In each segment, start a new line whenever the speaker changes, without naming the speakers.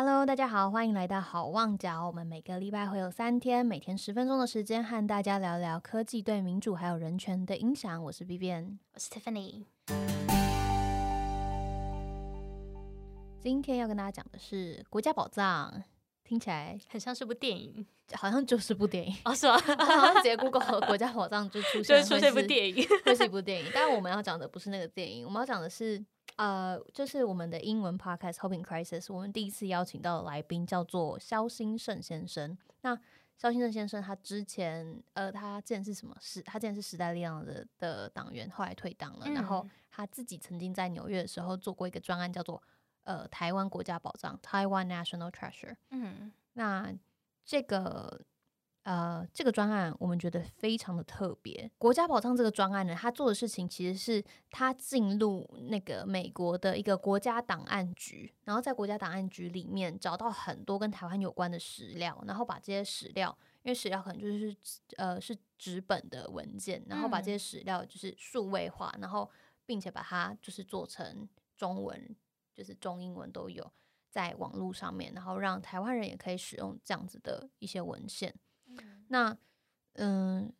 Hello，大家好，欢迎来到好望角。我们每个礼拜会有三天，每天十分钟的时间，和大家聊聊科技对民主还有人权的影响。我是 B B N，
我是 Tiffany。
今天要跟大家讲的是国家宝藏，听起来
很像是部电影，
好像就是部电影
哦，是吗？
好像直接 Google 国家宝藏就出现，
就出现一部电影，
会是一部电影。但我们要讲的不是那个电影，我们要讲的是。呃，就是我们的英文 podcast Hoping Crisis，我们第一次邀请到的来宾叫做肖兴盛先生。那肖兴盛先生他之前，呃，他之前是什么？是，他之前是时代力量的的党员，后来退党了。然后他自己曾经在纽约的时候做过一个专案，叫做呃台湾国家宝藏 Taiwan National Treasure。嗯，那这个。呃，这个专案我们觉得非常的特别。国家宝藏这个专案呢，他做的事情其实是他进入那个美国的一个国家档案局，然后在国家档案局里面找到很多跟台湾有关的史料，然后把这些史料，因为史料可能就是呃是纸本的文件，然后把这些史料就是数位化，然后并且把它就是做成中文，就是中英文都有在网络上面，然后让台湾人也可以使用这样子的一些文献。那，嗯，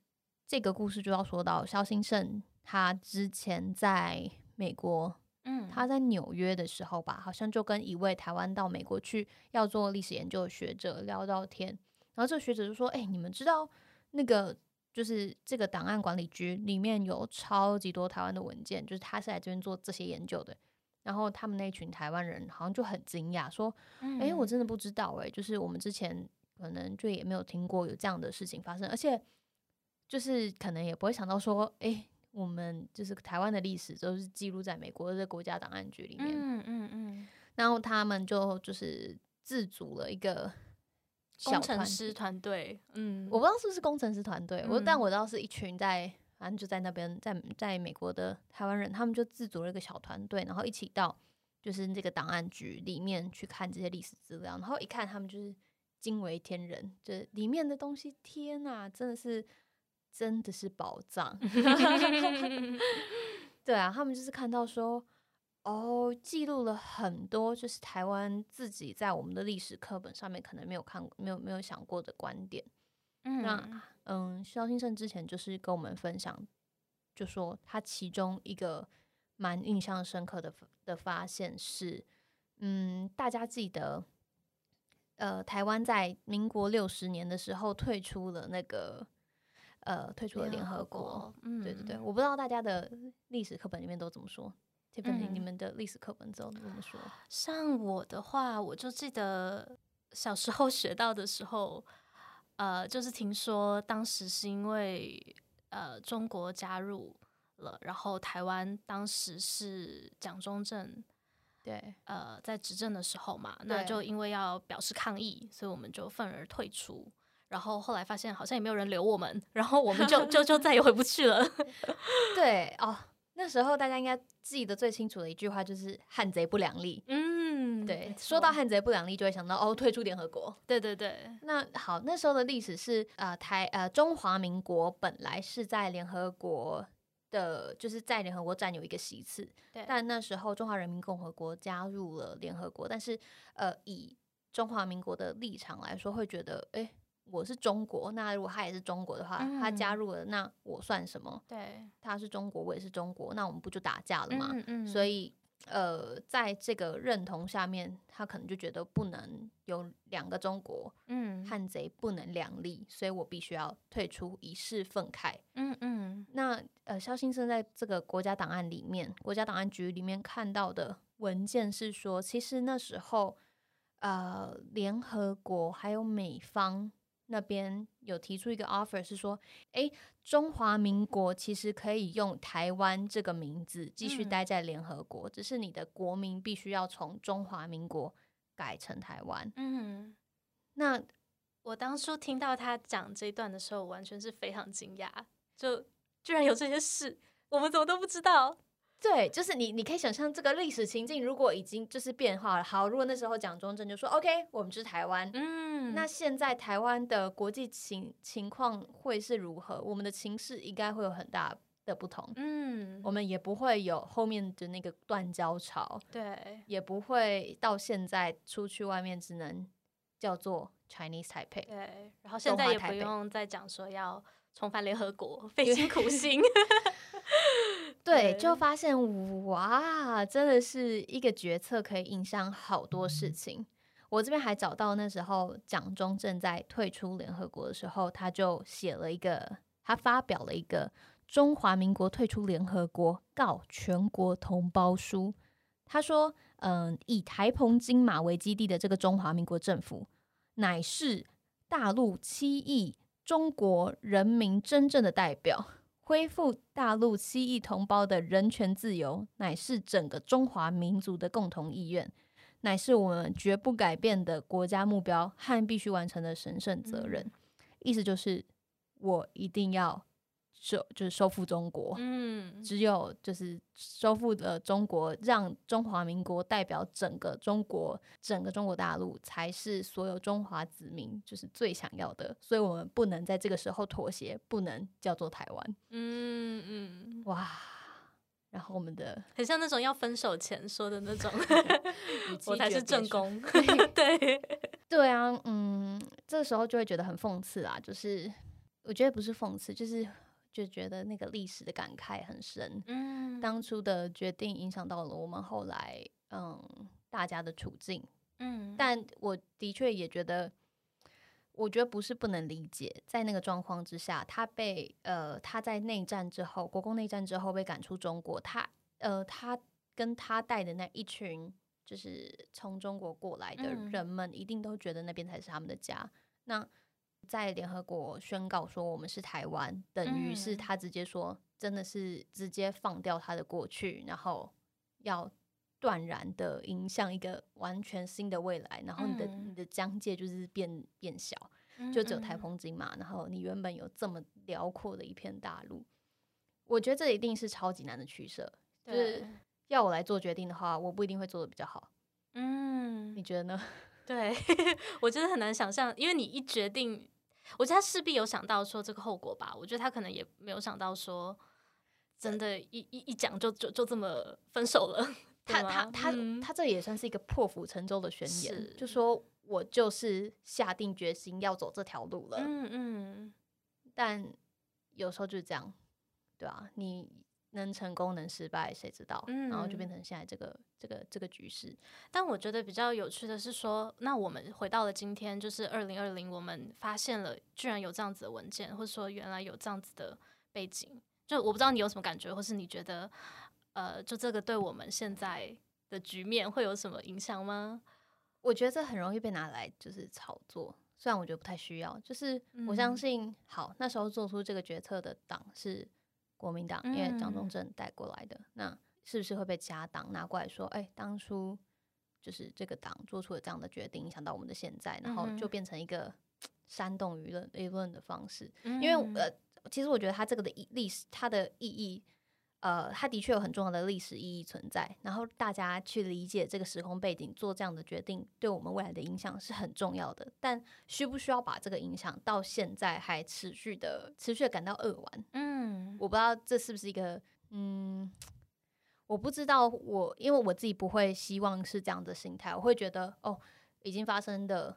这个故事就要说到肖兴盛，他之前在美国，嗯，他在纽约的时候吧，好像就跟一位台湾到美国去要做历史研究的学者聊到天，然后这个学者就说：“哎，你们知道那个就是这个档案管理局里面有超级多台湾的文件，就是他是来这边做这些研究的。”然后他们那群台湾人好像就很惊讶，说：“哎，我真的不知道，哎，就是我们之前。”可能就也没有听过有这样的事情发生，而且就是可能也不会想到说，哎，我们就是台湾的历史都是记录在美国的国家档案局里面。嗯嗯嗯。然后他们就就是自组了一个
工程师团队。
嗯，我不知道是不是工程师团队，我但我知道是一群在反正就在那边在在美国的台湾人，他们就自组了一个小团队，然后一起到就是这个档案局里面去看这些历史资料，然后一看他们就是。惊为天人，这里面的东西，天呐，真的是，真的是宝藏。对啊，他们就是看到说，哦，记录了很多，就是台湾自己在我们的历史课本上面可能没有看、没有没有想过的观点。嗯，那嗯，肖先生之前就是跟我们分享，就说他其中一个蛮印象深刻的的发现是，嗯，大家记得。呃，台湾在民国六十年的时候退出了那个，呃，退出了联合国。嗯，对对对，我不知道大家的历史课本里面都怎么说。这本你们的历史课本都怎么说？
像我的话，我就记得小时候学到的时候，呃，就是听说当时是因为呃中国加入了，然后台湾当时是蒋中正。
对，
呃，在执政的时候嘛，那就因为要表示抗议，所以我们就愤而退出。然后后来发现好像也没有人留我们，然后我们就 就就再也回不去了。
对哦，那时候大家应该记得最清楚的一句话就是“汉贼不两立”。嗯，对，说到汉贼不两立，就会想到哦，退出联合国。
对对对，
那好，那时候的历史是呃台呃中华民国本来是在联合国。的就是在联合国占有一个席次，但那时候中华人民共和国加入了联合国，但是呃，以中华民国的立场来说，会觉得，哎，我是中国，那如果他也是中国的话，他加入了，那我算什么？
对，
他是中国，我也是中国，那我们不就打架了吗？所以。呃，在这个认同下面，他可能就觉得不能有两个中国，嗯，汉贼不能两立，所以我必须要退出，以示愤慨。嗯嗯。那呃，肖先生在这个国家档案里面，国家档案局里面看到的文件是说，其实那时候，呃，联合国还有美方。那边有提出一个 offer，是说，哎，中华民国其实可以用台湾这个名字继续待在联合国，只是你的国民必须要从中华民国改成台湾。嗯，那
我当初听到他讲这一段的时候，完全是非常惊讶，就居然有这些事，我们怎么都不知道。
对，就是你，你可以想象这个历史情境，如果已经就是变化了。好，如果那时候蒋中正就说 “OK，我们是台湾”，嗯，那现在台湾的国际情情况会是如何？我们的情势应该会有很大的不同，
嗯，
我们也不会有后面的那个断交潮，
对，
也不会到现在出去外面只能叫做 Chinese Taipei。
对，然后现在也不用再讲说要重返联合国，费尽苦 心。
对，
对
就发现哇，真的是一个决策可以影响好多事情。我这边还找到那时候蒋中正在退出联合国的时候，他就写了一个，他发表了一个中华民国退出联合国告全国同胞书。他说，嗯，以台澎金马为基地的这个中华民国政府，乃是大陆七亿中国人民真正的代表。恢复大陆七亿同胞的人权自由，乃是整个中华民族的共同意愿，乃是我们绝不改变的国家目标和必须完成的神圣责任。意思就是，我一定要收，就是收复中国。
嗯，
只有就是收复了中国，让中华民国代表整个中国，整个中国大陆，才是所有中华子民就是最想要的。所以我们不能在这个时候妥协，不能叫做台湾。
嗯嗯，
哇！然后我们的
很像那种要分手前说的那种，我才是正宫。对，
对啊，嗯，这个时候就会觉得很讽刺啊，就是我觉得不是讽刺，就是就觉得那个历史的感慨很深。
嗯，
当初的决定影响到了我们后来嗯大家的处境，
嗯，
但我的确也觉得，我觉得不是不能理解，在那个状况之下，他被呃他在内战之后，国共内战之后被赶出中国，他呃他跟他带的那一群就是从中国过来的
嗯
人们，一定都觉得那边才是他们的家。那在联合国宣告说我们是台湾，等于是
嗯。
他直接说，真的是直接放掉他的过去，然后要断然的迎向一个完全新的未来，然后你的、
嗯。
你的疆界就是变变小，
嗯
就只有台
嗯。
澎金马，然后你原本有这么辽阔的一片大陆，我觉得这一定是超级难的取舍。就是，要我来做决定的话，我不一定会做的比较好，
嗯。
你，觉得呢？
对，我觉得很难想象，因为你一决定，我觉得他势必有想到说这个后果吧。我觉得他可能也没有想到说，真的一，一一讲就就就这么分手了。
他他他、
嗯
他这也算是一个破釜沉舟的宣言，
是
就说我就是下定决心要走这条路了。
嗯嗯，
但有时候就是这样，对啊，你能成功能失败，谁知道？然后就变
嗯
成现在这个这个这个局势。
但我觉得比较有趣的是说，那我们回到了今天，就是二零二零，我们发现了居然有这样子的文件，或者说原来有这样子的背景。就我不知道你有什么感觉，或是你觉得，呃，就这个对我们现在的局面会有什么影响吗？
我觉得这很容易被拿来就是炒作，虽然我觉得不太需要。就是我相
嗯
信，好那时候做出这个决策的党是国民党，因为张中
嗯
正带过来的，那是不是会被其他党拿过来说，哎、当初就是这个党做出了这样的决定，影响到我们的现在，然后就变成一个煽动舆论舆论的方式？
因
因为呃，其实我觉得它这个的意历史，它的意义，呃，它的确有很重要的历史意义存在。然后大家去理解这个时空背景，做这样的决定，对我们未来的影响是很重要的。但需不需要把这个影响到现在还持续的、持续的感到扼腕？
嗯，
我不知道这是不是一个，嗯，我不知道我，因为我自己不会希望是这样的心态，我会觉得哦，已经发生的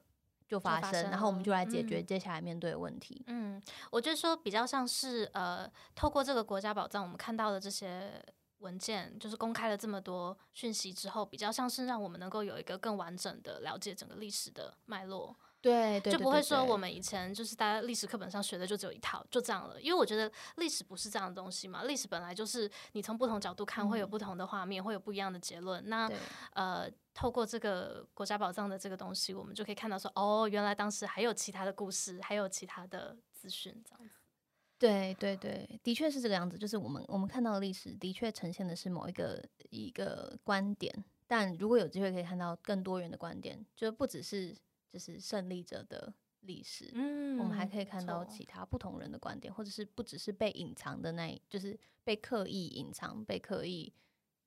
就发生，然后我们就来解决
嗯
接下来面对的问题。
嗯，我觉得说比较像是呃，透过这个国家宝藏，我们看到的这些文件，就是公开了这么多讯息之后，比较像是让我们能够有一个更完整的了解整个历史的脉络，
对对，
就不会说我们以前就是大家历史课本上学的就只有一套，就这样了。因为我觉得历史不是这样的东西嘛，历史本来就是你从不同角度看，会有
嗯
不同的画面，会有不一样的结论。那呃，透过这个国家宝藏的这个东西，我们就可以看到说，哦，原来当时还有其他的故事，还有其他的资讯，这样子。
对对对，的确是这个样子。就是我们我们看到的历史，的确呈现的是某一个一个观点，但如果有机会可以看到更多元的观点，就不只是就是胜利者的历史，
嗯
我们还可以看到其他不同人的观点，或者是不只是被隐藏的那，就是被刻意隐藏、被刻意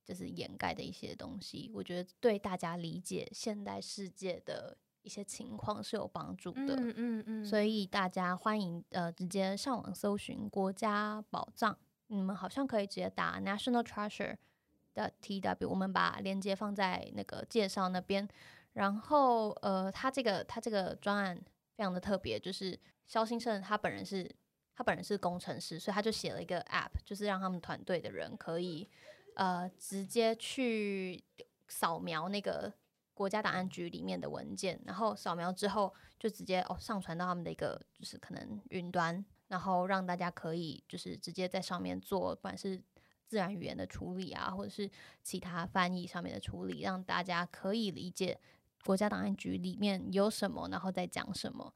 就是掩盖的一些东西。我觉得对大家理解现代世界的一些情况是有帮助的。
嗯嗯嗯，
所以大家欢迎呃直接上网搜寻国家宝藏，你们好像可以直接打 National Treasure 的 T W，我们把链接放在那个介绍那边。然后呃，他这个他这个专案非常的特别，就是肖兴盛他本人是他本人是工程师，所以他就写了一个 App，就是让他们团队的人可以呃直接去扫描那个。国家档案局里面的文件，然后扫描之后就直接哦上传到他们的一个就是可能云端，然后让大家可以就是直接在上面做，不管是自然语言的处理啊，或者是其他翻译上面的处理，让大家可以理解国家档案局里面有什么，然后再讲什么。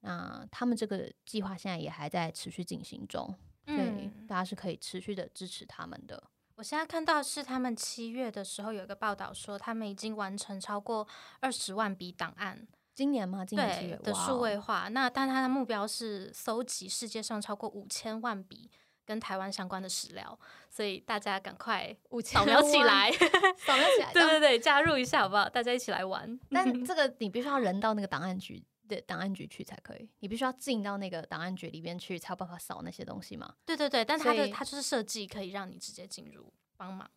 那他们这个计划现在也还在持续进行中，所以，大家是可以持续的支持他们的。
我现在看到是他们七月的时候有一个报道说，他们已经完成超过二十万笔档案。
今年吗？今年七月
的数位化。那但他的目标是搜集世界上超过五千万笔跟台湾相关的史料，所以大家赶快 扫描起来，
扫描起来。
对对对，加入一下好不好？大家一起来玩。
但 这个你必须要人到那个档案局。的档案局去才可以，你必须要进到那个档案局里边去，才有办法扫那些东西嘛？
对对对，但它的它就是设计可以让你直接进入帮忙。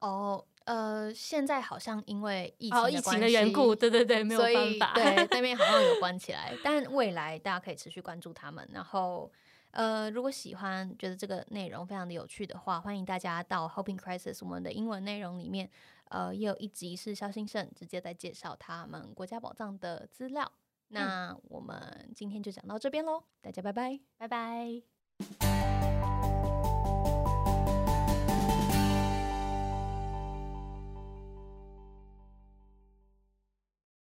哦，呃，现在好像因为疫
情疫情的缘故，对对对，没有办法，
对那边好像有关起来。但未来大家可以持续关注他们。然后，呃，如果喜欢觉得这个内容非常的有趣的话，欢迎大家到 Hoping Crisis 我们的英文内容里面，呃，也有一集是肖兴盛直接在介绍他们国家宝藏的资料。那我们今天就讲到这边喽，大家拜拜，
拜拜。